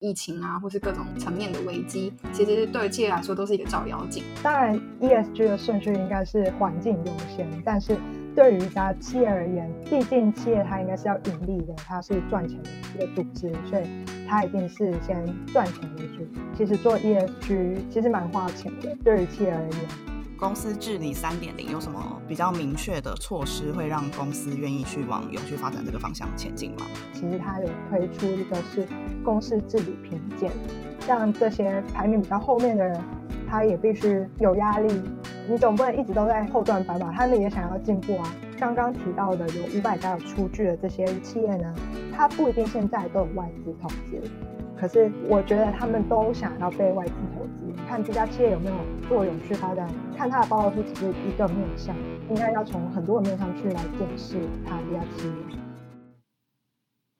疫情啊，或是各种层面的危机，其实对企业来说都是一个照妖镜。当然，ESG 的顺序应该是环境优先，但是对于一家企业而言，毕竟企业它应该是要盈利的，它是赚钱的一个组织，所以它一定是先赚钱为主。其实做 ESG 其实蛮花钱的，对于企业而言。公司治理三点零有什么比较明确的措施，会让公司愿意去往永续发展这个方向前进吗？其实它有推出一个是公司治理评鉴，像这些排名比较后面的人，他也必须有压力。你总不能一直都在后段班吧？他们也想要进步啊。刚刚提到的有五百家有出具的这些企业呢，它不一定现在都有外资投资。可是我觉得他们都想要被外资投资，看这家企业有没有做永续发展，看它的报告书只是一个面向，应该要从很多的面向去来检视它这家企业。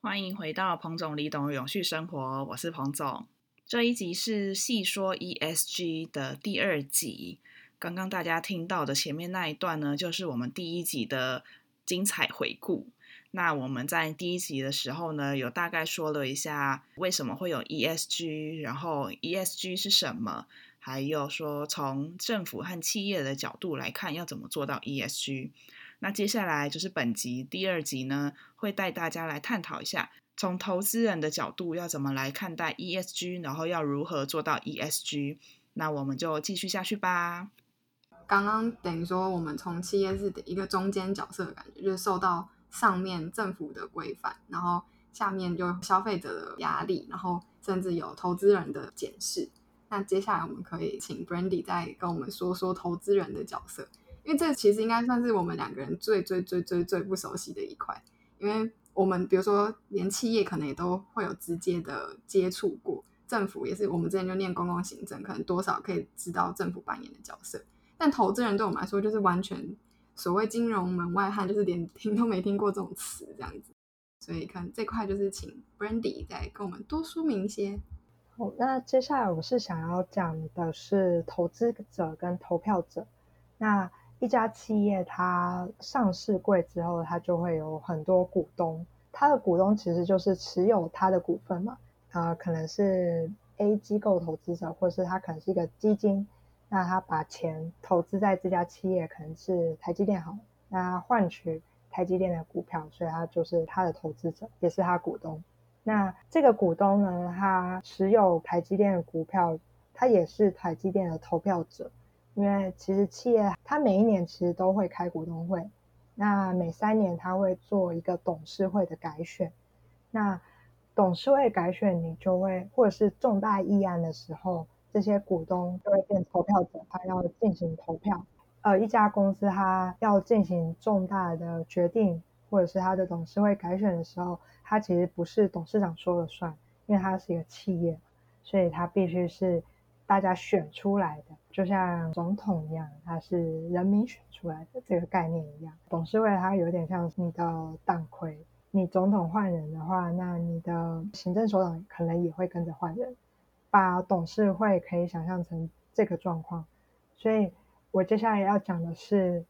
欢迎回到彭总李董永续生活，我是彭总。这一集是细说 ESG 的第二集，刚刚大家听到的前面那一段呢，就是我们第一集的精彩回顾。那我们在第一集的时候呢，有大概说了一下为什么会有 ESG，然后 ESG 是什么，还有说从政府和企业的角度来看要怎么做到 ESG。那接下来就是本集第二集呢，会带大家来探讨一下从投资人的角度要怎么来看待 ESG，然后要如何做到 ESG。那我们就继续下去吧。刚刚等于说我们从企业是一个中间角色的感觉，就是受到。上面政府的规范，然后下面就消费者的压力，然后甚至有投资人的检视。那接下来我们可以请 Brandy 再跟我们说说投资人的角色，因为这其实应该算是我们两个人最最最最最不熟悉的一块。因为我们比如说连企业可能也都会有直接的接触过，政府也是我们之前就念公共行政，可能多少可以知道政府扮演的角色。但投资人对我们来说就是完全。所谓金融门外汉，就是连听都没听过这种词，这样子。所以可能这块就是请 Brandy 再跟我们多说明一些。好，那接下来我是想要讲的是投资者跟投票者。那一家企业它上市贵之后，它就会有很多股东，它的股东其实就是持有它的股份嘛。啊，可能是 A 机构投资者，或者是它可能是一个基金。那他把钱投资在这家企业，可能是台积电好，那换取台积电的股票，所以他就是他的投资者，也是他股东。那这个股东呢，他持有台积电的股票，他也是台积电的投票者。因为其实企业他每一年其实都会开股东会，那每三年他会做一个董事会的改选。那董事会改选，你就会或者是重大议案的时候。这些股东就会变投票者，他要进行投票。呃，一家公司他要进行重大的决定，或者是他的董事会改选的时候，他其实不是董事长说了算，因为他是一个企业，所以他必须是大家选出来的，就像总统一样，他是人民选出来的这个概念一样。董事会它有点像你的党魁，你总统换人的话，那你的行政首长可能也会跟着换人。把董事会可以想象成这个状况，所以我接下来要讲的是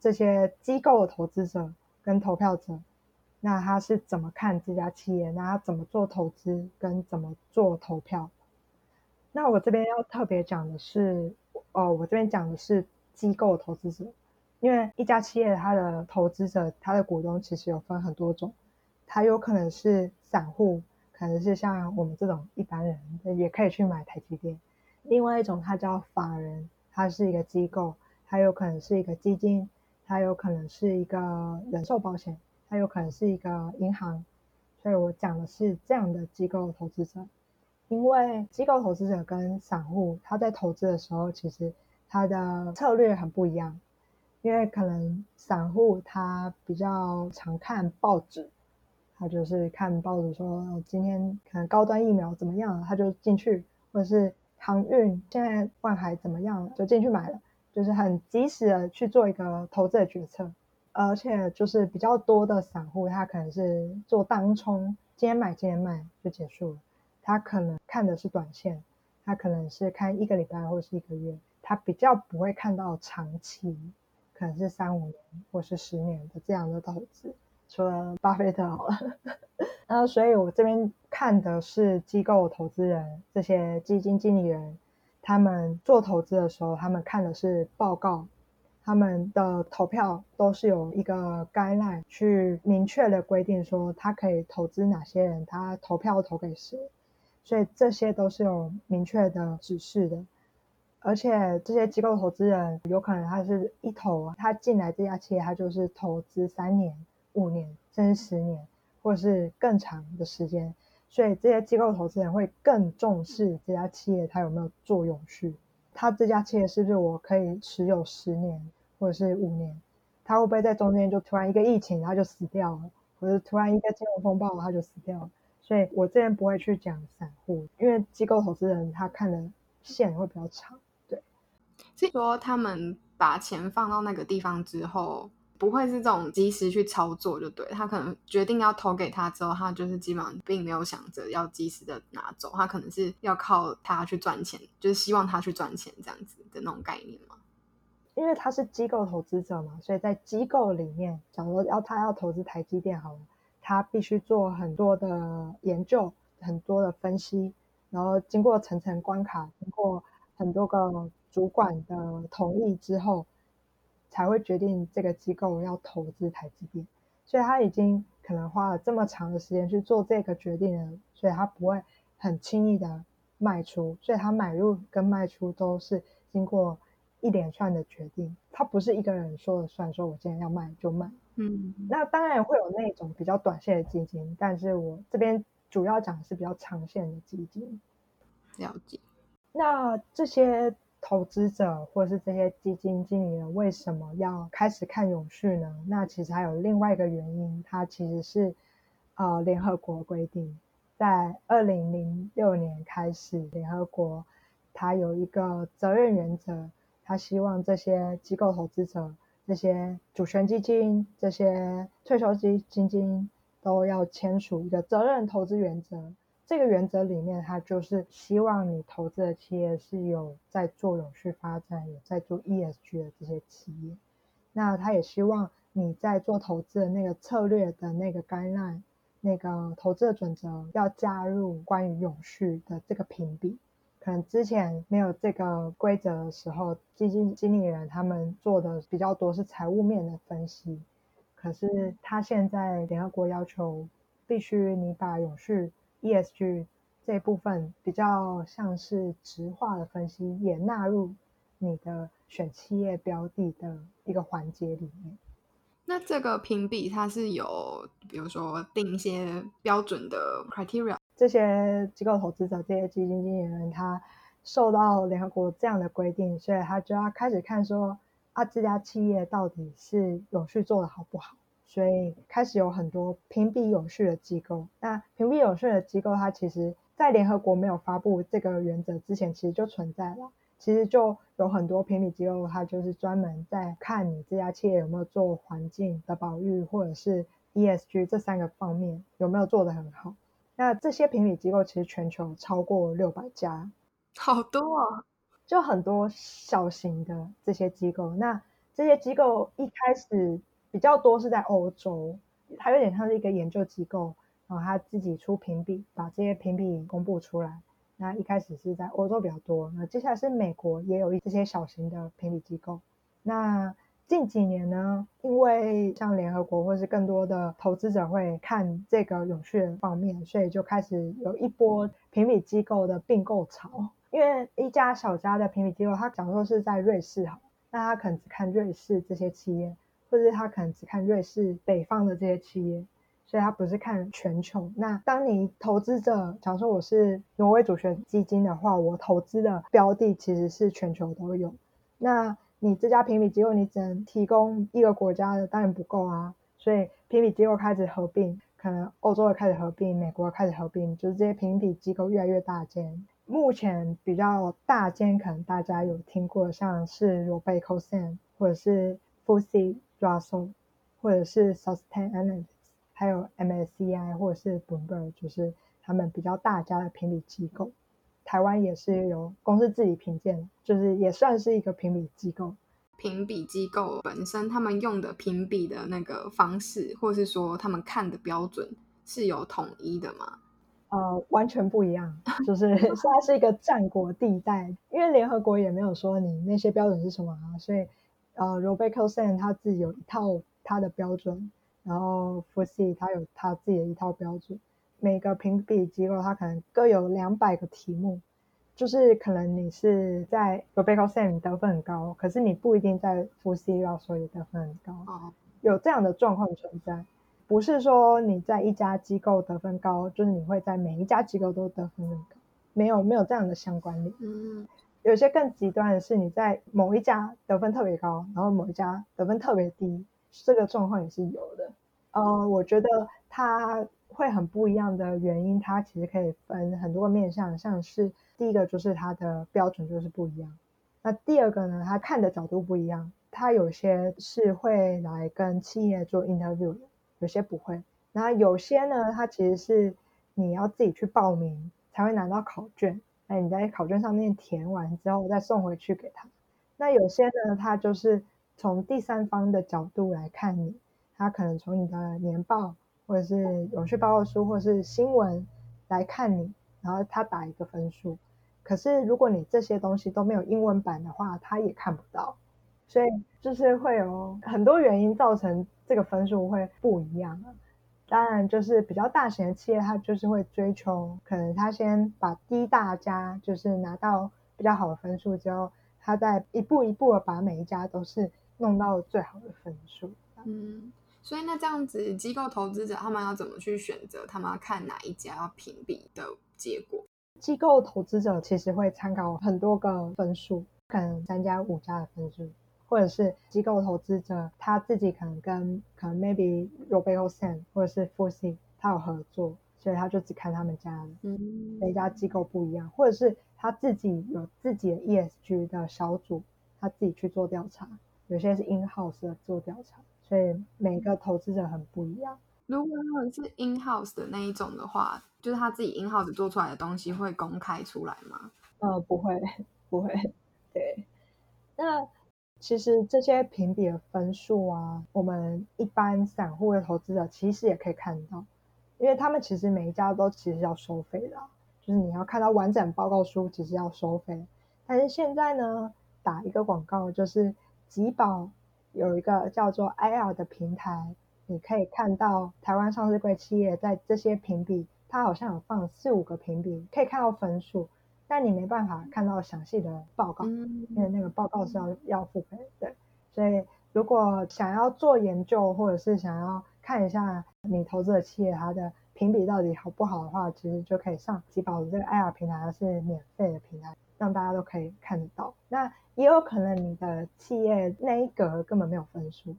这些机构的投资者跟投票者，那他是怎么看这家企业？那他怎么做投资跟怎么做投票？那我这边要特别讲的是，哦，我这边讲的是机构投资者，因为一家企业它的投资者，它的股东其实有分很多种，它有可能是散户。可能是像我们这种一般人也可以去买台积电。另外一种，它叫法人，它是一个机构，它有可能是一个基金，它有可能是一个人寿保险，它有可能是一个银行。所以我讲的是这样的机构投资者。因为机构投资者跟散户他在投资的时候，其实他的策略很不一样。因为可能散户他比较常看报纸。他就是看报纸说今天可能高端疫苗怎么样，他就进去，或者是航运现在万海怎么样，就进去买了，就是很及时的去做一个投资的决策。而且就是比较多的散户，他可能是做当冲，今天买今天卖就结束了。他可能看的是短线，他可能是看一个礼拜或是一个月，他比较不会看到长期，可能是三五年或是十年的这样的投资。除了巴菲特好了，那所以我这边看的是机构投资人这些基金经理人，他们做投资的时候，他们看的是报告，他们的投票都是有一个 guideline 去明确的规定说他可以投资哪些人，他投票投给谁，所以这些都是有明确的指示的。而且这些机构投资人有可能他是一投，他进来这家企业，他就是投资三年、五年甚至十年，或是更长的时间。所以这些机构投资人会更重视这家企业它有没有做永续，他这家企业是不是我可以持有十年或者是五年？他会不会在中间就突然一个疫情他就死掉了，或者突然一个金融风暴他就死掉了？所以我这边不会去讲散户，因为机构投资人他看的线会比较长。是说他们把钱放到那个地方之后，不会是这种及时去操作，就对他可能决定要投给他之后，他就是基本上并没有想着要及时的拿走，他可能是要靠他去赚钱，就是希望他去赚钱这样子的那种概念嘛。因为他是机构投资者嘛，所以在机构里面，假如要他要投资台积电好了，他必须做很多的研究，很多的分析，然后经过层层关卡，经过很多个。主管的同意之后，才会决定这个机构要投资台积电，所以他已经可能花了这么长的时间去做这个决定了，所以他不会很轻易的卖出，所以他买入跟卖出都是经过一连串的决定，他不是一个人说了算，说我今天要卖就卖。嗯，那当然会有那种比较短线的基金，但是我这边主要讲的是比较长线的基金。了解。那这些。投资者或是这些基金经理人为什么要开始看永续呢？那其实还有另外一个原因，它其实是呃联合国规定，在二零零六年开始，联合国它有一个责任原则，它希望这些机构投资者、这些主权基金、这些退休基金都要签署一个责任投资原则。这个原则里面，它就是希望你投资的企业是有在做永续发展、有在做 ESG 的这些企业。那他也希望你在做投资的那个策略的那个概念、那个投资的准则，要加入关于永续的这个评比。可能之前没有这个规则的时候，基金经理人他们做的比较多是财务面的分析。可是他现在联合国要求，必须你把永续 ESG 这部分比较像是直化的分析，也纳入你的选企业标的的一个环节里面。那这个评比它是有，比如说定一些标准的 criteria，这些机构投资者、这些基金经理人，他受到联合国这样的规定，所以他就要开始看说，啊，这家企业到底是永续做的好不好？所以开始有很多评比有序的机构。那评比有序的机构，它其实在联合国没有发布这个原则之前，其实就存在了。其实就有很多评比机构，它就是专门在看你这家企业有没有做环境的保育，或者是 ESG 这三个方面有没有做得很好。那这些评比机构其实全球超过六百家，好多啊！就很多小型的这些机构。那这些机构一开始。比较多是在欧洲，它有点像是一个研究机构，然后它自己出评比，把这些评比公布出来。那一开始是在欧洲比较多，那接下来是美国也有一这些小型的评比机构。那近几年呢，因为像联合国或是更多的投资者会看这个永续方面，所以就开始有一波评比机构的并购潮。因为一家小家的评比机构，它假如说是在瑞士好，那他可能只看瑞士这些企业。或者他可能只看瑞士北方的这些企业，所以他不是看全球。那当你投资者，假如说我是挪威主权基金的话，我投资的标的其实是全球都有。那你这家评比机构，你只能提供一个国家的，当然不够啊。所以评比机构开始合并，可能欧洲的开始合并，美国开始合并，就是这些评比机构越来越大间。目前比较大间，可能大家有听过，像是 Robeco San 或者是 Fuji。Russell，或者是 Sustainalytics，还有 MSCI 或者是 Bloomberg，就是他们比较大家的评比机构。台湾也是有公司自己评鉴，就是也算是一个评比机构。评比机构本身他们用的评比的那个方式，或是说他们看的标准是有统一的吗？呃，完全不一样，就是 现在是一个战国地带，因为联合国也没有说你那些标准是什么啊，所以呃，Robeco Sen 他自己有一套他的标准，然后 f u s i 他有他自己的一套标准，每个评比机构它可能各有两百个题目，就是可能你是在 Robeco Sen 得分很高，可是你不一定在 f u s i 要说也得分很高，哦，有这样的状况存在。不是说你在一家机构得分高，就是你会在每一家机构都得分很高，没有没有这样的相关联。嗯，有些更极端的是你在某一家得分特别高，然后某一家得分特别低，这个状况也是有的。呃，我觉得它会很不一样的原因，它其实可以分很多个面向，像是第一个就是它的标准就是不一样，那第二个呢，它看的角度不一样，它有些是会来跟企业做 interview。有些不会，那有些呢，它其实是你要自己去报名才会拿到考卷，那你在考卷上面填完之后再送回去给他。那有些呢，他就是从第三方的角度来看你，他可能从你的年报或者是有序报告书或者是新闻来看你，然后他打一个分数。可是如果你这些东西都没有英文版的话，他也看不到。所以就是会有很多原因造成这个分数会不一样啊。当然，就是比较大型的企业，它就是会追求，可能它先把第一大家就是拿到比较好的分数之后，它再一步一步的把每一家都是弄到最好的分数。嗯，所以那这样子，机构投资者他们要怎么去选择？他们要看哪一家要评比的结果？机构投资者其实会参考很多个分数，可能三家、五家的分数。或者是机构投资者他自己可能跟可能 maybe Robeco Sen 或者是 f u s 他有合作，所以他就只看他们家的，嗯，每家机构不一样，或者是他自己有自己的 ESG 的小组，他自己去做调查，有些是 in house 的做调查，所以每个投资者很不一样。如果他们是 in house 的那一种的话，就是他自己 in house 做出来的东西会公开出来吗？呃，不会，不会，对，那。其实这些评比的分数啊，我们一般散户的投资者其实也可以看到，因为他们其实每一家都其实要收费的，就是你要看到完整报告书，其实要收费。但是现在呢，打一个广告，就是吉宝有一个叫做 IR 的平台，你可以看到台湾上市贵企业在这些评比，它好像有放四五个评比，可以看到分数。但你没办法看到详细的报告，因为那个报告是要要付费，对。所以如果想要做研究，或者是想要看一下你投资的企业它的评比到底好不好的话，其实就可以上吉宝的这个 IR 平台，它是免费的平台，让大家都可以看得到。那也有可能你的企业那一格根本没有分数，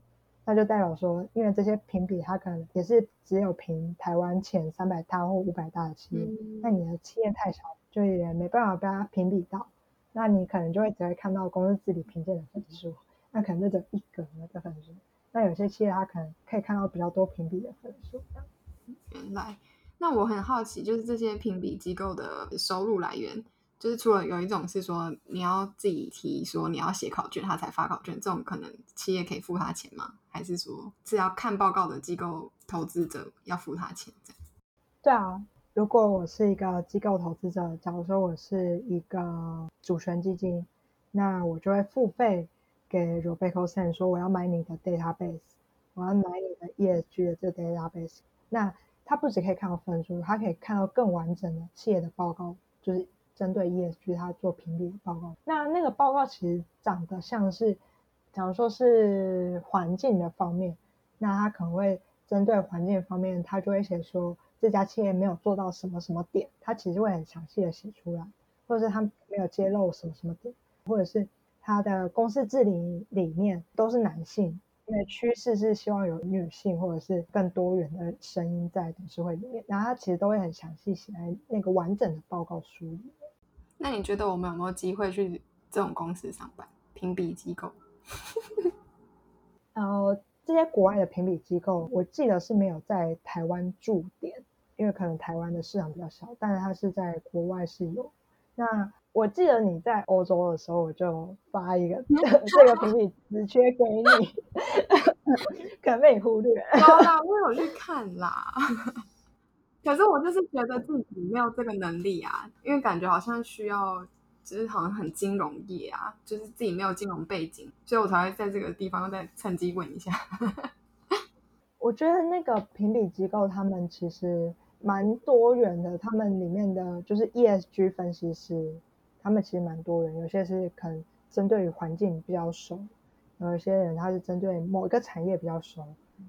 那就代表说，因为这些评比它可能也是只有评台湾前三百大或五百大的企业，那你的企业太小。就也没办法被它评比到，那你可能就会只会看到公司自己评鉴的分数，那可能就只有一格的分数。那有些企业它可能可以看到比较多评比的分数。原来，那我很好奇，就是这些评比机构的收入来源，就是除了有一种是说你要自己提说你要写考卷，他才发考卷，这种可能企业可以付他钱吗？还是说是要看报告的机构投资者要付他钱？这样？对啊。如果我是一个机构投资者，假如说我是一个主权基金，那我就会付费给 Robeco Sen 说我要买你的 database，我要买你的 ESG 的这个 database。那他不只可以看到分数，他可以看到更完整的企业的报告，就是针对 ESG 他做评比的报告。那那个报告其实长得像是，假如说是环境的方面，那他可能会针对环境方面，他就会写说。这家企业没有做到什么什么点，他其实会很详细的写出来，或者是他没有揭露什么什么点，或者是他的公司治理里面都是男性，因为趋势是希望有女性或者是更多元的声音在董事会里面，然后他其实都会很详细写在那个完整的报告书里。那你觉得我们有没有机会去这种公司上班？评比机构？然后这些国外的评比机构，我记得是没有在台湾驻点。因为可能台湾的市场比较小，但是它是在国外是有。那我记得你在欧洲的时候，我就发一个 这个评比直缺给你，可能被你忽略。好啦，我有去看啦。可是我就是觉得自己没有这个能力啊，因为感觉好像需要，就是好像很金融业啊，就是自己没有金融背景，所以我才会在这个地方再趁机问一下。我觉得那个评比机构他们其实蛮多元的，他们里面的就是 ESG 分析师，他们其实蛮多元，有些是可能针对于环境比较熟，有一些人他是针对某一个产业比较熟，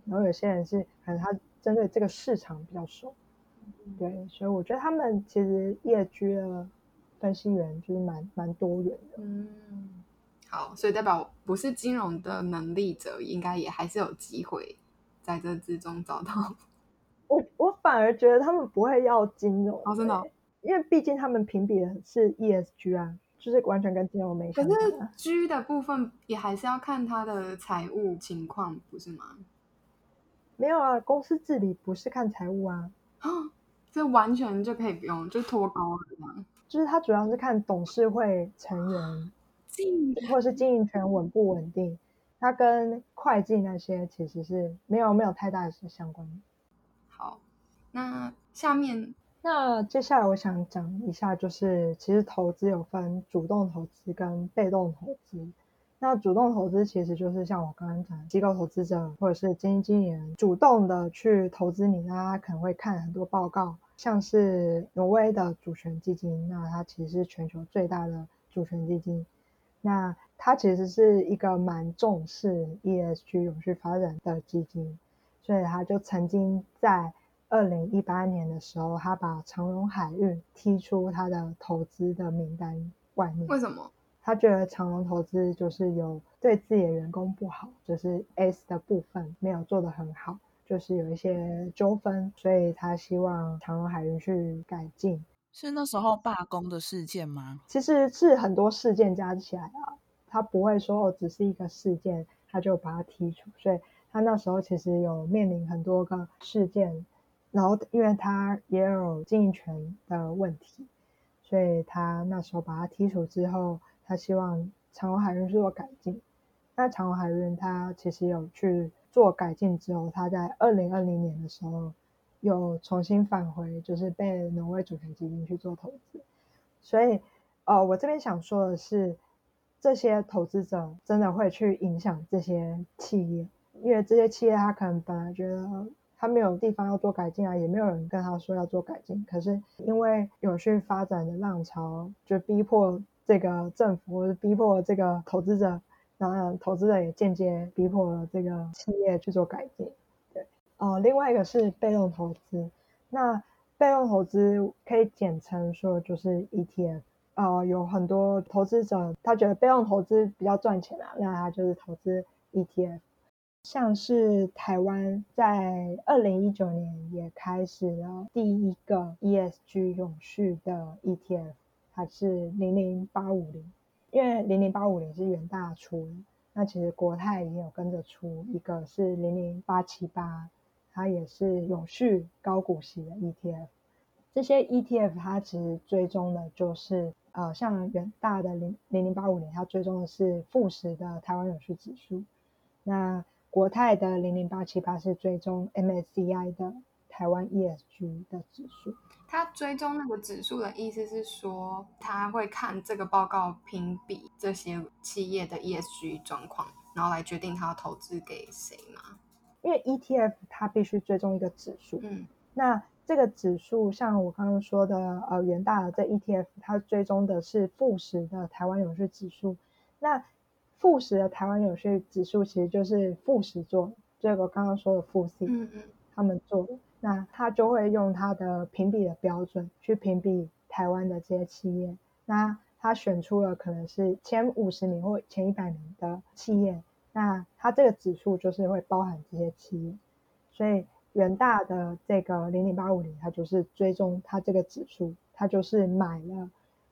然后有些人是可能他针对这个市场比较熟。对，所以我觉得他们其实业居的分析员就是蛮蛮多元的。嗯，好，所以代表不是金融的能力者，应该也还是有机会在这之中找到。我我反而觉得他们不会要金融，哦，真的，因为毕竟他们评比的是 ESG 啊，就是完全跟金融没关。可是 G 的部分也还是要看他的财务情况，不是吗？没有啊，公司治理不是看财务啊。这完全就可以不用，就脱钩了这样。就是它主要是看董事会成员经或者是经营权稳不稳定，它跟会计那些其实是没有没有太大的相关。好，那下面那接下来我想讲一下，就是其实投资有分主动投资跟被动投资。那主动投资其实就是像我刚刚讲，机构投资者或者是基金经理人主动的去投资你，那他可能会看很多报告，像是挪威的主权基金，那它其实是全球最大的主权基金，那它其实是一个蛮重视 ESG 永续发展的基金，所以他就曾经在二零一八年的时候，他把长荣海运踢出他的投资的名单外面。为什么？他觉得长隆投资就是有对自己的员工不好，就是 S 的部分没有做得很好，就是有一些纠纷，所以他希望长隆海运去改进。是那时候罢工的事件吗？其实是很多事件加起来啊，他不会说哦，只是一个事件他就把他剔除，所以他那时候其实有面临很多个事件，然后因为他也有经营权的问题，所以他那时候把他剔除之后。他希望长荣海运做改进，那长荣海运他其实有去做改进之后，他在二零二零年的时候又重新返回，就是被挪威主权基金去做投资。所以，呃，我这边想说的是，这些投资者真的会去影响这些企业，因为这些企业他可能本来觉得他没有地方要做改进啊，也没有人跟他说要做改进，可是因为有序发展的浪潮就逼迫。这个政府逼迫这个投资者，然后投资者也间接逼迫了这个企业去做改进。对，哦，另外一个是被动投资。那被动投资可以简称说就是 ETF。呃，有很多投资者他觉得被动投资比较赚钱啊，那他就是投资 ETF。像是台湾在二零一九年也开始了第一个 ESG 永续的 ETF。还是零零八五零，因为零零八五零是元大出的，那其实国泰也有跟着出一个是零零八七八，它也是永续高股息的 ETF。这些 ETF 它其实追踪的就是呃，像元大的零零零八五零，它追踪的是富时的台湾永续指数，那国泰的零零八七八是追踪 MSCI 的台湾 ESG 的指数。他追踪那个指数的意思是说，他会看这个报告评比这些企业的 ESG 状况，然后来决定他要投资给谁吗？因为 ETF 它必须追踪一个指数，嗯，那这个指数像我刚刚说的，呃，元大的这 ETF，它追踪的是富时的台湾永续指数。那富时的台湾永续指数其实就是富时做，这个刚刚说的富 C，嗯嗯，他们做的。那他就会用他的评比的标准去评比台湾的这些企业，那他选出了可能是前五十名或前一百名的企业，那他这个指数就是会包含这些企业，所以元大的这个零零八五零，它就是追踪它这个指数，它就是买了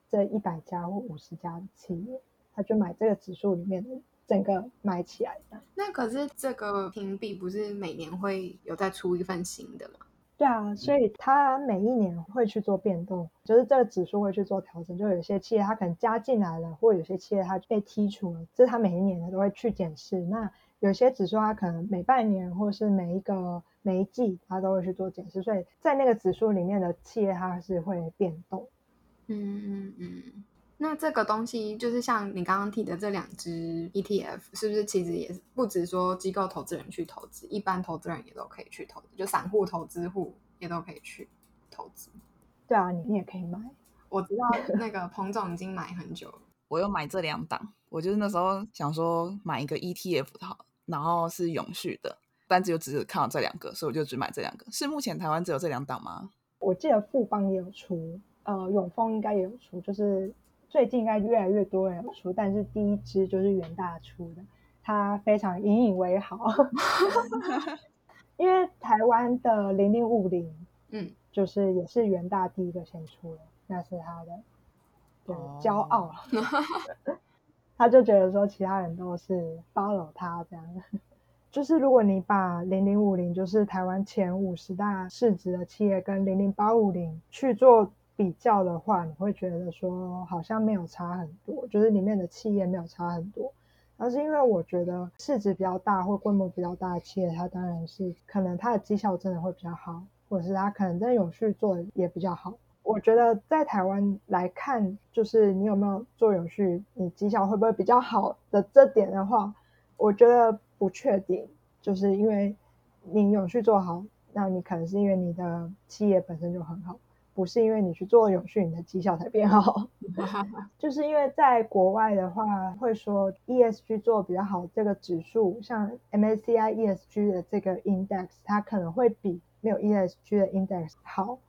这一百家或五十家的企业，他就买这个指数里面的。整个买起来的，那可是这个评比不是每年会有再出一份新的吗？对啊，所以它每一年会去做变动，就是这个指数会去做调整。就有些企业它可能加进来了，或有些企业它被剔除了，这是它每一年它都会去检视。那有些指数它可能每半年或是每一个每一季它都会去做检视，所以在那个指数里面的企业它是会变动。嗯嗯嗯。那这个东西就是像你刚刚提的这两只 ETF，是不是其实也不止说机构投资人去投资，一般投资人也都可以去投资，就散户投资户也都可以去投资。对啊，你你也可以买。我知道那个彭总已经买很久了，我有买这两档。我就是那时候想说买一个 ETF 好，然后是永续的，但只有只是看到这两个，所以我就只买这两个。是目前台湾只有这两档吗？我记得富邦也有出，呃，永丰应该也有出，就是。最近应该越来越多人出，但是第一支就是元大出的，他非常引以为豪，因为台湾的零零五零，嗯，就是也是元大第一个先出的，那是他的对骄傲，他就觉得说其他人都是 follow 他这样，就是如果你把零零五零就是台湾前五十大市值的企业跟零零八五零去做。比较的话，你会觉得说好像没有差很多，就是里面的企业没有差很多。而是因为我觉得市值比较大或规模比较大的企业，它当然是可能它的绩效真的会比较好，或者是它可能在永续做的也比较好。我觉得在台湾来看，就是你有没有做永续，你绩效会不会比较好的这点的话，我觉得不确定。就是因为你永续做好，那你可能是因为你的企业本身就很好。不是因为你去做永续，你的绩效才变好，就是因为在国外的话，会说 ESG 做比较好，这个指数像 MSCI ESG 的这个 index，它可能会比没有 ESG 的 index 好，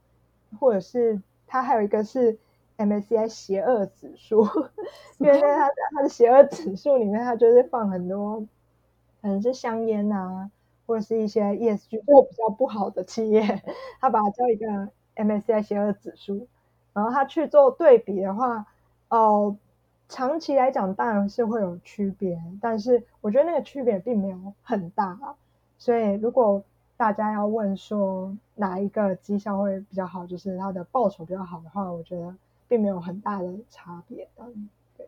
或者是它还有一个是 MSCI 邪恶指数，因为在它它的邪恶指数里面，它就是放很多可能是香烟啊，或者是一些 ESG 做比较不好的企业，它把它叫一个。MSCI 邪恶指数，然后他去做对比的话，哦，长期来讲当然是会有区别，但是我觉得那个区别并没有很大啊。所以如果大家要问说哪一个绩效会比较好，就是它的报酬比较好的话，我觉得并没有很大的差别。对，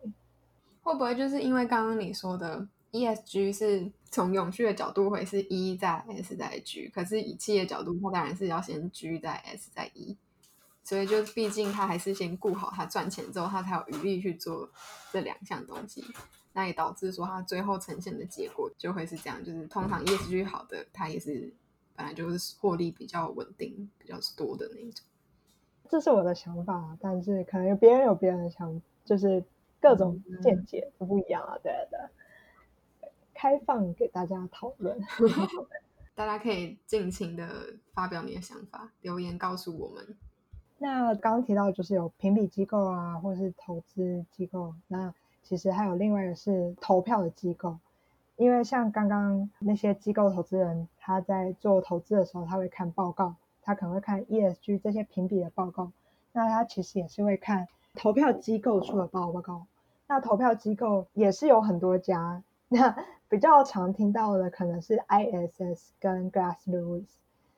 会不会就是因为刚刚你说的 ESG 是从永续的角度会是 E 在 S 在 G，可是以企业角度，它当然是要先 G 在 S 在 E。所以就毕竟他还是先顾好他赚钱之后，他才有余力去做这两项东西。那也导致说他最后呈现的结果就会是这样，就是通常 ESG 好的，他也是本来就是获利比较稳定、比较多的那一种。这是我的想法，但是可能有别人有别人的想，就是各种见解都不一样啊。对的，开放给大家讨论，大家可以尽情的发表你的想法，留言告诉我们。那刚刚提到就是有评比机构啊，或是投资机构。那其实还有另外一个是投票的机构，因为像刚刚那些机构投资人，他在做投资的时候，他会看报告，他可能会看 ESG 这些评比的报告。那他其实也是会看投票机构出的报告。那投票机构也是有很多家，那比较常听到的可能是 ISS 跟 Glass Lewis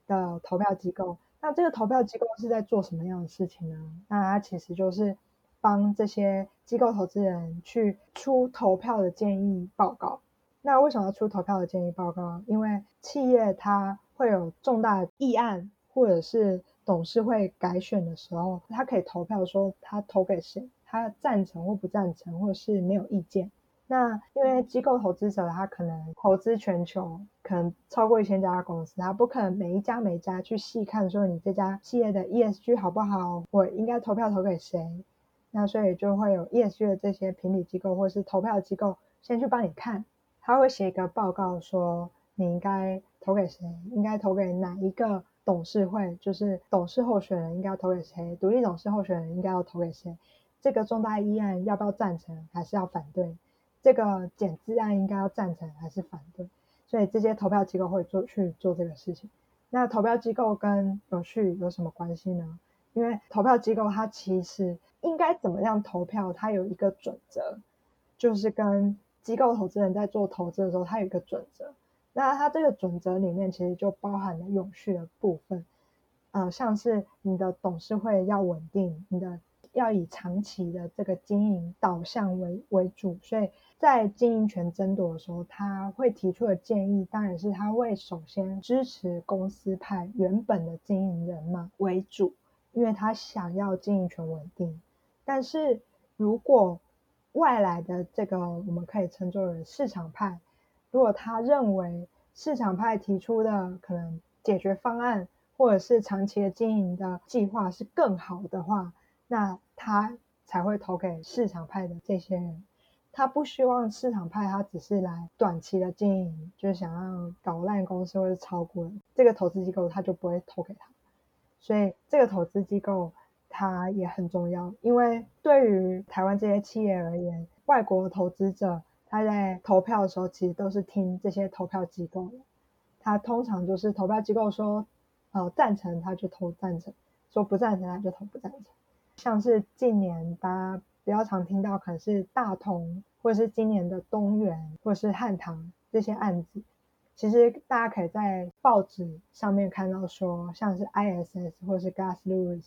的投票机构。那这个投票机构是在做什么样的事情呢？那它其实就是帮这些机构投资人去出投票的建议报告。那为什么要出投票的建议报告？因为企业它会有重大议案，或者是董事会改选的时候，它可以投票说他投给谁，他赞成或不赞成，或者是没有意见。那因为机构投资者他可能投资全球，可能超过一千家公司，他不可能每一家每一家去细看说你这家企业的 ESG 好不好，我应该投票投给谁。那所以就会有 ESG 的这些评比机构或是投票机构先去帮你看，他会写一个报告说你应该投给谁，应该投给哪一个董事会，就是董事候选人应该要投给谁，独立董事候选人应该要投给谁，这个重大议案要不要赞成还是要反对？这个减资案应该要赞成还是反对？所以这些投票机构会做去做这个事情。那投票机构跟永续有什么关系呢？因为投票机构它其实应该怎么样投票，它有一个准则，就是跟机构投资人在做投资的时候，它有一个准则。那它这个准则里面其实就包含了永续的部分，呃，像是你的董事会要稳定，你的要以长期的这个经营导向为为主，所以在经营权争夺的时候，他会提出的建议，当然是他会首先支持公司派原本的经营人嘛为主，因为他想要经营权稳定。但是如果外来的这个我们可以称作为市场派，如果他认为市场派提出的可能解决方案，或者是长期的经营的计划是更好的话，那他才会投给市场派的这些人。他不希望市场派他只是来短期的经营，就是想要搞烂公司或者超过这个投资机构，他就不会投给他。所以这个投资机构它也很重要，因为对于台湾这些企业而言，外国投资者他在投票的时候，其实都是听这些投票机构的。他通常就是投票机构说。呃，赞成他就投赞成，说不赞成他就投不赞成。像是近年大家比较常听到，可能是大同，或者是今年的东元，或是汉唐这些案子，其实大家可以在报纸上面看到说，像是 ISS 或是 Gas Lewis，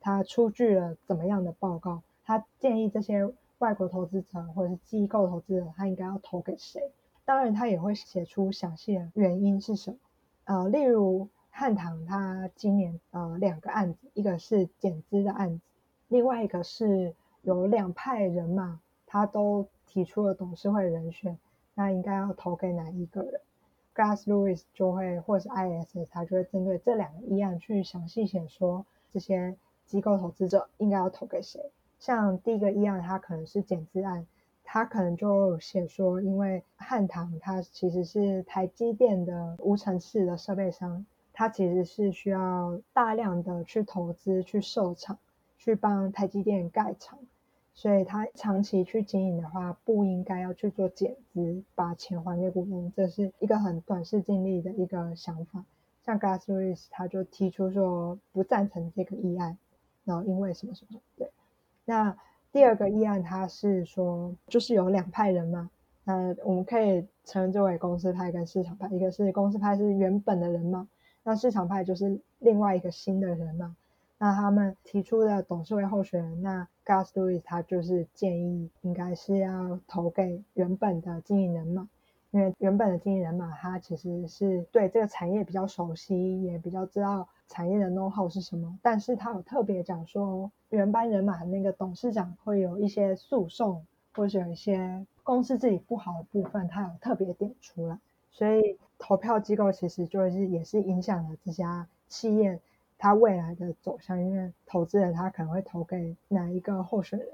他出具了怎么样的报告，他建议这些外国投资者或者是机构投资者，他应该要投给谁？当然，他也会写出详细的原因是什么。呃，例如。汉唐他今年呃两个案子，一个是减资的案子，另外一个是有两派人马，他都提出了董事会人选，那应该要投给哪一个人 glas Lewis 就会或是 I S，他就会针对这两个议案去详细写说这些机构投资者应该要投给谁。像第一个议案，它可能是减资案，他可能就写说，因为汉唐它其实是台积电的无尘室的设备商。它其实是需要大量的去投资、去设厂、去帮台积电盖厂，所以他长期去经营的话，不应该要去做减资，把钱还给股东，这是一个很短视近利的一个想法。像 Gasulis 他就提出说不赞成这个议案，然后因为什么什么对。那第二个议案他是说，就是有两派人嘛，那我们可以称之为公司派跟市场派，一个是公司派是原本的人嘛。那市场派就是另外一个新的人嘛，那他们提出的董事会候选人，那 Gus Lewis 他就是建议应该是要投给原本的经营人嘛，因为原本的经营人嘛，他其实是对这个产业比较熟悉，也比较知道产业的 know how 是什么，但是他有特别讲说，原班人马的那个董事长会有一些诉讼，或者有一些公司自己不好的部分，他有特别点出来，所以。投票机构其实就是也是影响了这家企业他未来的走向，因为投资人他可能会投给哪一个候选人，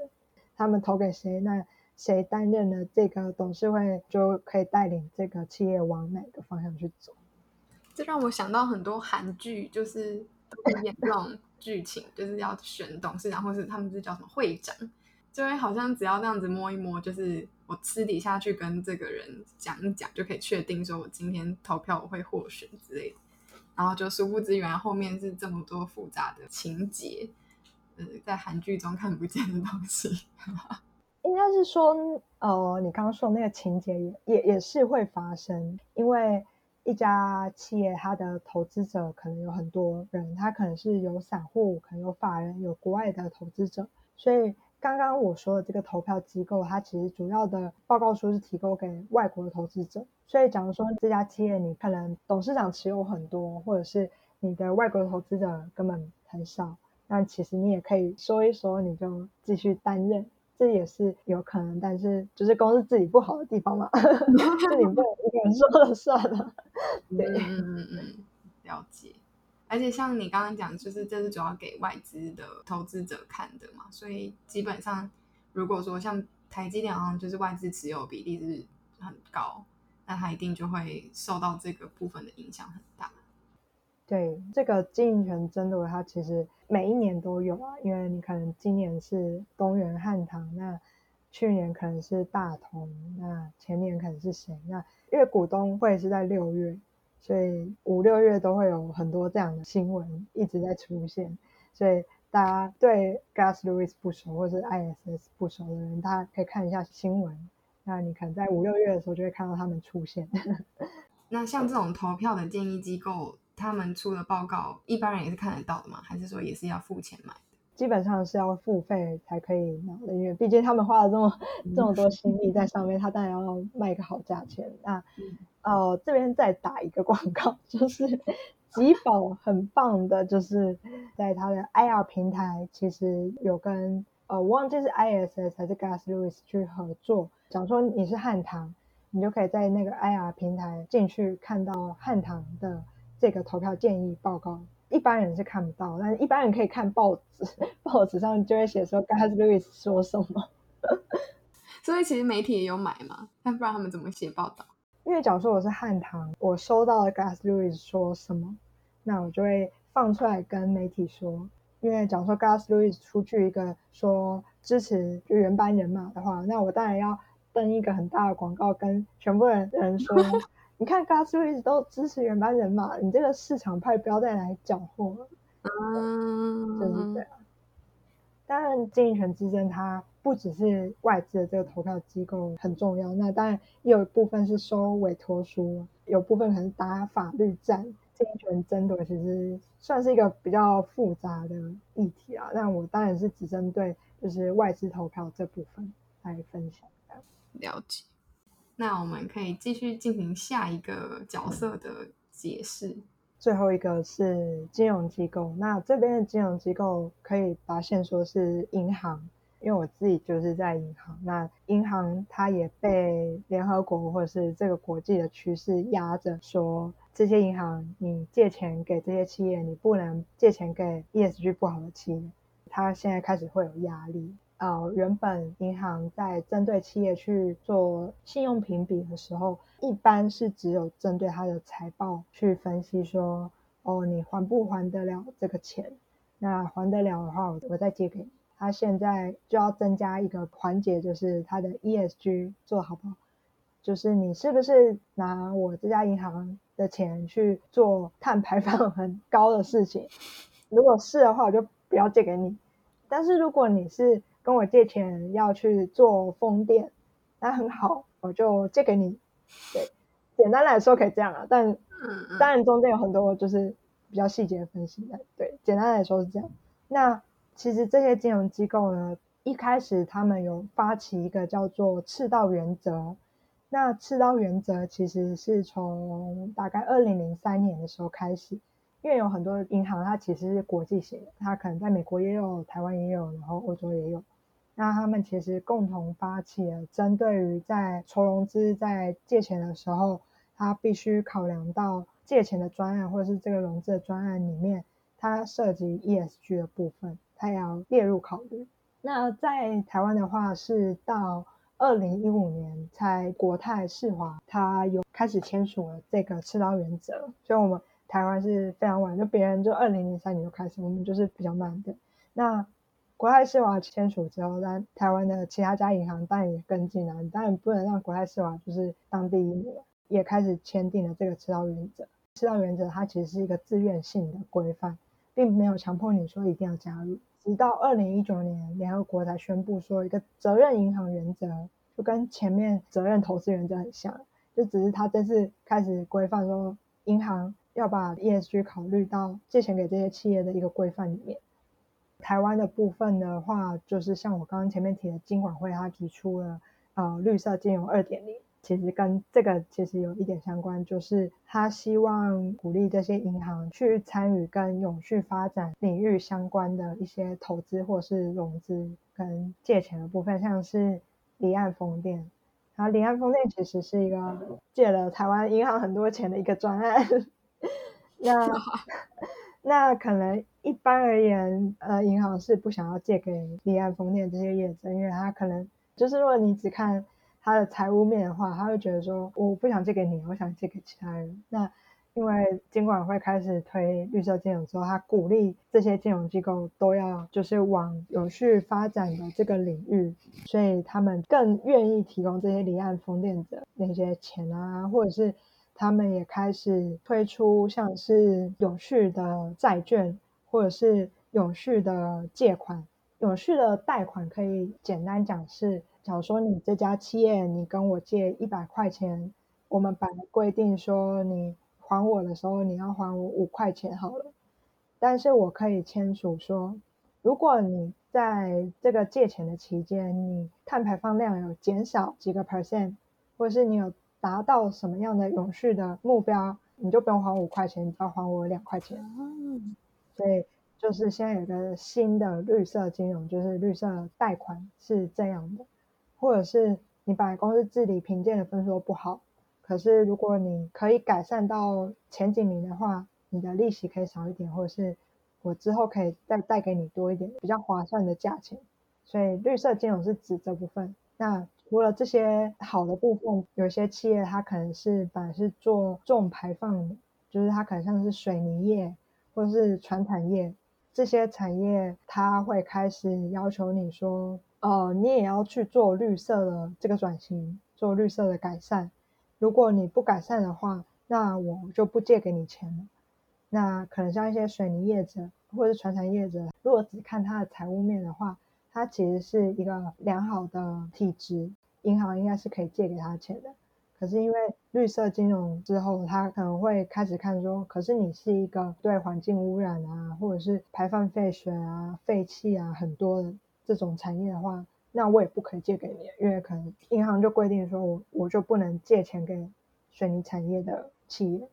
他们投给谁，那谁担任了这个董事会，就可以带领这个企业往哪个方向去走。这让我想到很多韩剧，就是都会演这种剧情，就是要选董事长，或是他们是叫什么会长，就会好像只要那样子摸一摸，就是。我私底下去跟这个人讲一讲，就可以确定说我今天投票我会获选之类的。然后就殊不知，原来后面是这么多复杂的情节，呃，在韩剧中看不见的东西。应该是说，呃，你刚刚说那个情节也也也是会发生，因为一家企业它的投资者可能有很多人，他可能是有散户，可能有法人，有国外的投资者，所以。刚刚我说的这个投票机构，它其实主要的报告书是提供给外国的投资者。所以，假如说这家企业你可能董事长持有很多，或者是你的外国投资者根本很少，那其实你也可以说一说，你就继续担任，这也是有可能。但是，就是公司自己不好的地方嘛，是你不能一个人说了算了。对，嗯嗯嗯，了解。而且像你刚刚讲，就是这是主要给外资的投资者看的嘛，所以基本上如果说像台积电，好像就是外资持有比例是很高，那它一定就会受到这个部分的影响很大。对，这个经营权争夺，它其实每一年都有啊，因为你可能今年是东元汉唐，那去年可能是大同，那前年可能是谁？那因为股东会是在六月。所以五六月都会有很多这样的新闻一直在出现，所以大家对 Gas Lewis 不熟或者 ISS 不熟的人，大家可以看一下新闻。那你可能在五六月的时候就会看到他们出现。那像这种投票的建议机构，他们出的报告，一般人也是看得到的吗？还是说也是要付钱买？基本上是要付费才可以拿的，因为毕竟他们花了这么这么多心力在上面，他当然要卖一个好价钱。那呃，这边再打一个广告，就是吉宝很棒的，就是在他的 IR 平台，其实有跟呃，我忘记是 ISS 还是 Gas Lewis 去合作。假如说你是汉唐，你就可以在那个 IR 平台进去看到汉唐的这个投票建议报告。一般人是看不到，但是一般人可以看报纸，报纸上就会写说 Gas Lewis 说什么。所以其实媒体也有买嘛，但不知道他们怎么写报道？因为假如说我是汉唐，我收到了 Gas Lewis 说什么，那我就会放出来跟媒体说。因为假如说 Gas Lewis 出具一个说支持就原班人马的话，那我当然要登一个很大的广告，跟全部人人说。你看 g a s 一直都支持原班人马，你这个市场派不要再来搅和了。嗯，就是这样。当然，经营权之争它不只是外资的这个投票机构很重要，那当然也有一部分是收委托书，有部分可能打法律战。经营权争夺其实算是一个比较复杂的议题啊。那我当然是只针对就是外资投票这部分来分享。了解。那我们可以继续进行下一个角色的解释。最后一个是金融机构，那这边的金融机构可以发现说是银行，因为我自己就是在银行。那银行它也被联合国或者是这个国际的趋势压着，说这些银行你借钱给这些企业，你不能借钱给 ESG 不好的企业，它现在开始会有压力。呃，原本银行在针对企业去做信用评比的时候，一般是只有针对它的财报去分析说，哦，你还不还得了这个钱？那还得了的话，我我再借给你。他现在就要增加一个环节，就是他的 ESG 做好不好？就是你是不是拿我这家银行的钱去做碳排放很高的事情？如果是的话，我就不要借给你。但是如果你是跟我借钱要去做风电，那很好，我就借给你。对，简单来说可以这样啊，但当然中间有很多就是比较细节的分析的。对，简单来说是这样。那其实这些金融机构呢，一开始他们有发起一个叫做赤道原则。那赤道原则其实是从大概二零零三年的时候开始。因为有很多银行，它其实是国际型的，它可能在美国也有，台湾也有，然后欧洲也有。那他们其实共同发起了，针对于在筹融资、在借钱的时候，他必须考量到借钱的专案或者是这个融资的专案里面，它涉及 ESG 的部分，它也要列入考虑。那在台湾的话，是到二零一五年才国泰世华它有开始签署了这个赤道原则，所以我们。台湾是非常晚，就别人就二零零三年就开始，我们就是比较慢的。那国泰世华签署之后，那台湾的其他家银行当然也跟进了，当然不能让国泰世华就是当第一名，也开始签订了这个赤道原则。赤道原则它其实是一个自愿性的规范，并没有强迫你说一定要加入。直到二零一九年，联合国才宣布说一个责任银行原则，就跟前面责任投资原则很像，就只是他这次开始规范说银行。要把 ESG 考虑到借钱给这些企业的一个规范里面。台湾的部分的话，就是像我刚刚前面提的，金管会它提出了呃绿色金融二点零，其实跟这个其实有一点相关，就是他希望鼓励这些银行去参与跟永续发展领域相关的一些投资或是融资跟借钱的部分，像是离岸风电。然后离岸风电其实是一个借了台湾银行很多钱的一个专案。那 那可能一般而言，呃，银行是不想要借给离岸风电这些业者，因为他可能就是如果你只看他的财务面的话，他会觉得说我不想借给你，我想借给其他人。那因为监管会开始推绿色金融之后，他鼓励这些金融机构都要就是往有序发展的这个领域，所以他们更愿意提供这些离岸风电的那些钱啊，或者是。他们也开始推出像是永续的债券，或者是永续的借款。永续的贷款可以简单讲是，假如说你这家企业你跟我借一百块钱，我们本来规定说你还我的时候你要还我五块钱好了，但是我可以签署说，如果你在这个借钱的期间，你碳排放量有减少几个 percent，或者是你有达到什么样的永续的目标，你就不用还五块钱，你只要还我两块钱。所以就是现在有个新的绿色金融，就是绿色贷款是这样的，或者是你把公司治理评鉴的分数不好，可是如果你可以改善到前几名的话，你的利息可以少一点，或者是我之后可以再贷给你多一点比较划算的价钱。所以绿色金融是指这部分。那除了这些好的部分，有些企业它可能是本来是做重排放的，就是它可能像是水泥业或是船产业这些产业，它会开始要求你说，呃，你也要去做绿色的这个转型，做绿色的改善。如果你不改善的话，那我就不借给你钱了。那可能像一些水泥业者或者是船产业者，如果只看它的财务面的话，它其实是一个良好的体质，银行应该是可以借给他钱的。可是因为绿色金融之后，他可能会开始看说，可是你是一个对环境污染啊，或者是排放废水啊、废气啊很多的这种产业的话，那我也不可以借给你，因为可能银行就规定说我我就不能借钱给水泥产业的企业。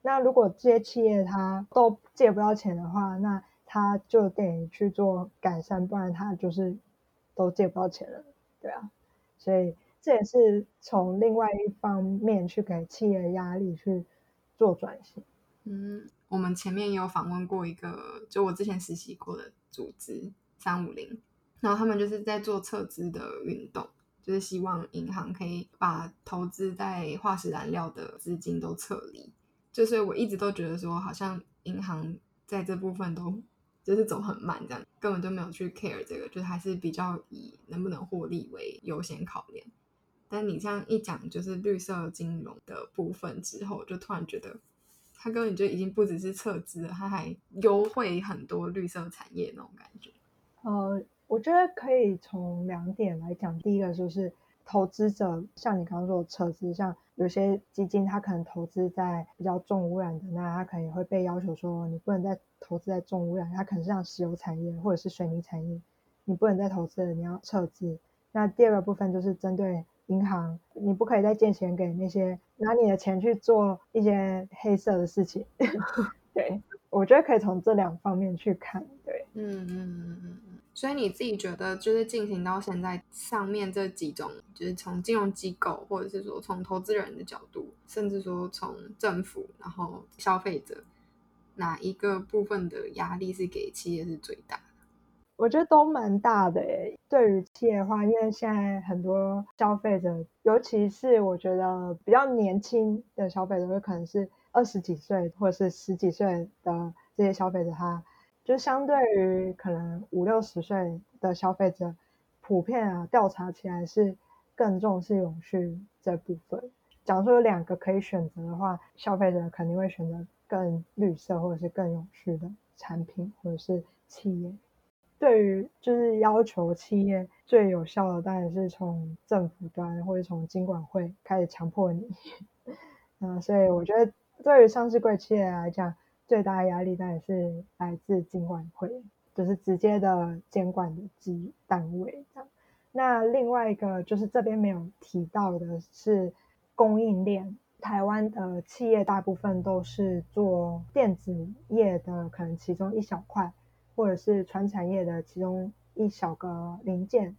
那如果这些企业它都借不到钱的话，那他就得去做改善，不然他就是都借不到钱了，对啊，所以这也是从另外一方面去给企业压力去做转型。嗯，我们前面也有访问过一个，就我之前实习过的组织三五零，然后他们就是在做撤资的运动，就是希望银行可以把投资在化石燃料的资金都撤离。就所以我一直都觉得说，好像银行在这部分都。就是走很慢，这样根本就没有去 care 这个，就还是比较以能不能获利为优先考量。但你这样一讲，就是绿色金融的部分之后，就突然觉得，它根本就已经不只是撤资了，它还优惠很多绿色产业那种感觉。呃，我觉得可以从两点来讲，第一个就是。投资者像你刚刚说的撤资，像有些基金，它可能投资在比较重污染的，那它可能也会被要求说，你不能再投资在重污染。它可能是像石油产业或者是水泥产业，你不能再投资了，你要撤资。那第二个部分就是针对银行，你不可以再借钱给那些拿你的钱去做一些黑色的事情。对，我觉得可以从这两方面去看。对，嗯嗯嗯嗯嗯。所以你自己觉得，就是进行到现在上面这几种，就是从金融机构，或者是说从投资人的角度，甚至说从政府，然后消费者，哪一个部分的压力是给企业是最大的？我觉得都蛮大的诶。对于企业的话，因为现在很多消费者，尤其是我觉得比较年轻的消费者，有可能是二十几岁或者是十几岁的这些消费者，他。就相对于可能五六十岁的消费者，普遍啊调查起来是更重视永续这部分。假如说有两个可以选择的话，消费者肯定会选择更绿色或者是更永续的产品或者是企业。对于就是要求企业最有效的，当然是从政府端或者从经管会开始强迫你。嗯，所以我觉得对于上市贵企业来讲。最大的压力当然是来自金管会，就是直接的监管的机单位这样。那另外一个就是这边没有提到的是供应链，台湾的企业大部分都是做电子业的，可能其中一小块，或者是传产业的其中一小个零件。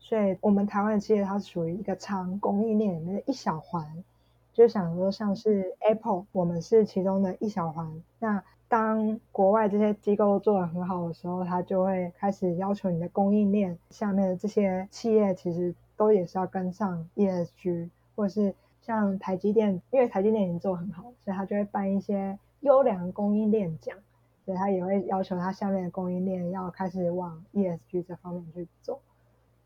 所以，我们台湾的企业它是属于一个长供应链里面的一小环。就想说，像是 Apple，我们是其中的一小环。那当国外这些机构做得很好的时候，他就会开始要求你的供应链下面的这些企业，其实都也是要跟上 ESG，或者是像台积电，因为台积电已经做很好，所以他就会办一些优良供应链奖，所以他也会要求他下面的供应链要开始往 ESG 这方面去走。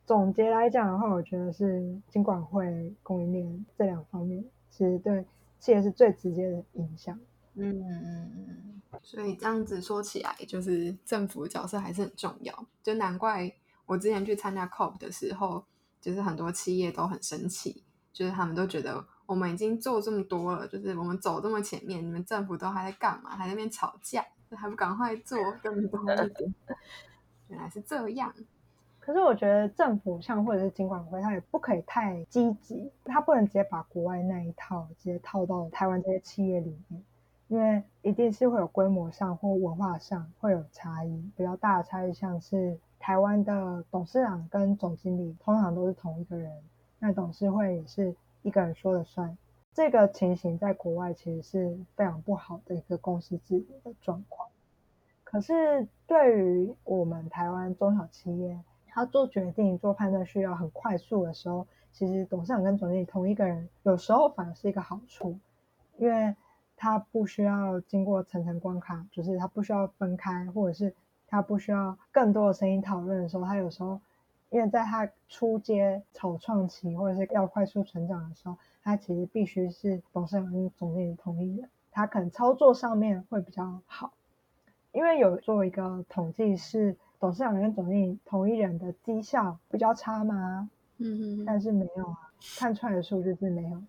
总结来讲的话，我觉得是金管会供应链这两方面。其实对企业是最直接的影响。嗯嗯嗯，所以这样子说起来，就是政府角色还是很重要。就难怪我之前去参加 COP 的时候，就是很多企业都很生气，就是他们都觉得我们已经做这么多了，就是我们走这么前面，你们政府都还在干嘛？还在那边吵架，还不赶快做更多 一点？原来是这样。可是我觉得政府像或者是经管会，它也不可以太积极，它不能直接把国外那一套直接套到台湾这些企业里面，因为一定是会有规模上或文化上会有差异，比较大的差异像是台湾的董事长跟总经理通常都是同一个人，那董事会也是一个人说了算，这个情形在国外其实是非常不好的一个公司治理的状况。可是对于我们台湾中小企业，他做决定、做判断需要很快速的时候，其实董事长跟总经理同一个人，有时候反而是一个好处，因为他不需要经过层层关卡，就是他不需要分开，或者是他不需要更多的声音讨论的时候，他有时候，因为在他初阶草创期或者是要快速成长的时候，他其实必须是董事长跟总经理同意的，他可能操作上面会比较好，因为有做一个统计是。董事长跟总经理同一人的绩效比较差吗？嗯嗯，但是没有啊，看出来的数据是没有。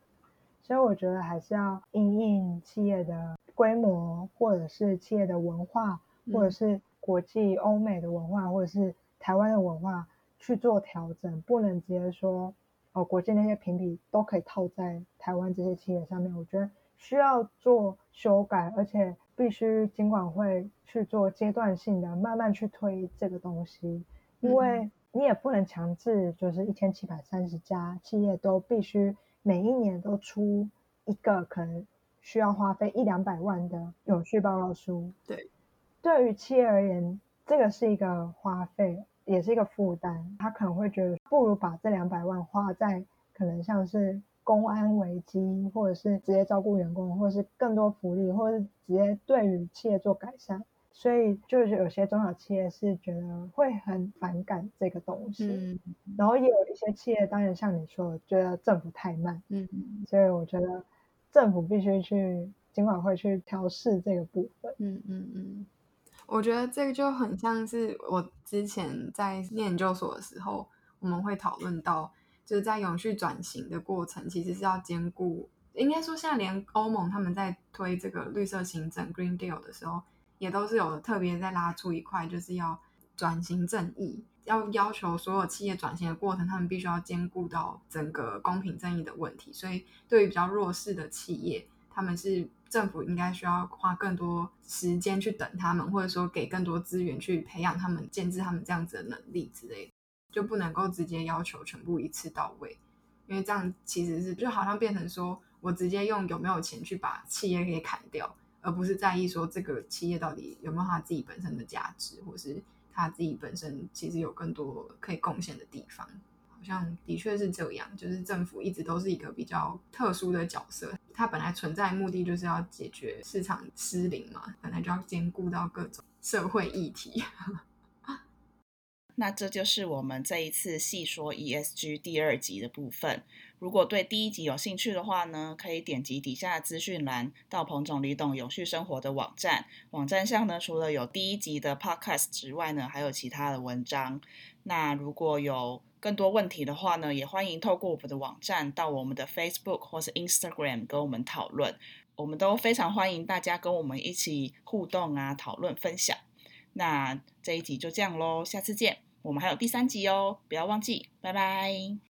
所以我觉得还是要因应企业的规模，或者是企业的文化，或者是国际欧美的文化，或者是台湾的文化去做调整，不能直接说哦，国际那些评比都可以套在台湾这些企业上面。我觉得需要做修改，而且。必须尽管会去做阶段性的，慢慢去推这个东西，因为你也不能强制，就是一千七百三十家企业都必须每一年都出一个可能需要花费一两百万的永续报告书。对，对于企业而言，这个是一个花费，也是一个负担。他可能会觉得，不如把这两百万花在可能像是。公安危机，或者是直接照顾员工，或者是更多福利，或者是直接对于企业做改善，所以就是有些中小企业是觉得会很反感这个东西，嗯，然后也有一些企业，当然像你说的，觉得政府太慢，嗯，所以我觉得政府必须去尽管会去调试这个部分，嗯嗯嗯，我觉得这个就很像是我之前在念研究所的时候，我们会讨论到。就是在永续转型的过程，其实是要兼顾，应该说现在连欧盟他们在推这个绿色行政 （Green Deal） 的时候，也都是有特别在拉出一块，就是要转型正义，要要求所有企业转型的过程，他们必须要兼顾到整个公平正义的问题。所以，对于比较弱势的企业，他们是政府应该需要花更多时间去等他们，或者说给更多资源去培养他们、建制他们这样子的能力之类。就不能够直接要求全部一次到位，因为这样其实是就好像变成说我直接用有没有钱去把企业给砍掉，而不是在意说这个企业到底有没有他自己本身的价值，或是他自己本身其实有更多可以贡献的地方。好像的确是这样，就是政府一直都是一个比较特殊的角色，它本来存在目的就是要解决市场失灵嘛，本来就要兼顾到各种社会议题。那这就是我们这一次细说 ESG 第二集的部分。如果对第一集有兴趣的话呢，可以点击底下资讯栏到彭总李董永续生活的网站。网站上呢，除了有第一集的 Podcast 之外呢，还有其他的文章。那如果有更多问题的话呢，也欢迎透过我们的网站到我们的 Facebook 或是 Instagram 跟我们讨论。我们都非常欢迎大家跟我们一起互动啊，讨论分享。那这一集就这样喽，下次见。我们还有第三集哦，不要忘记，拜拜。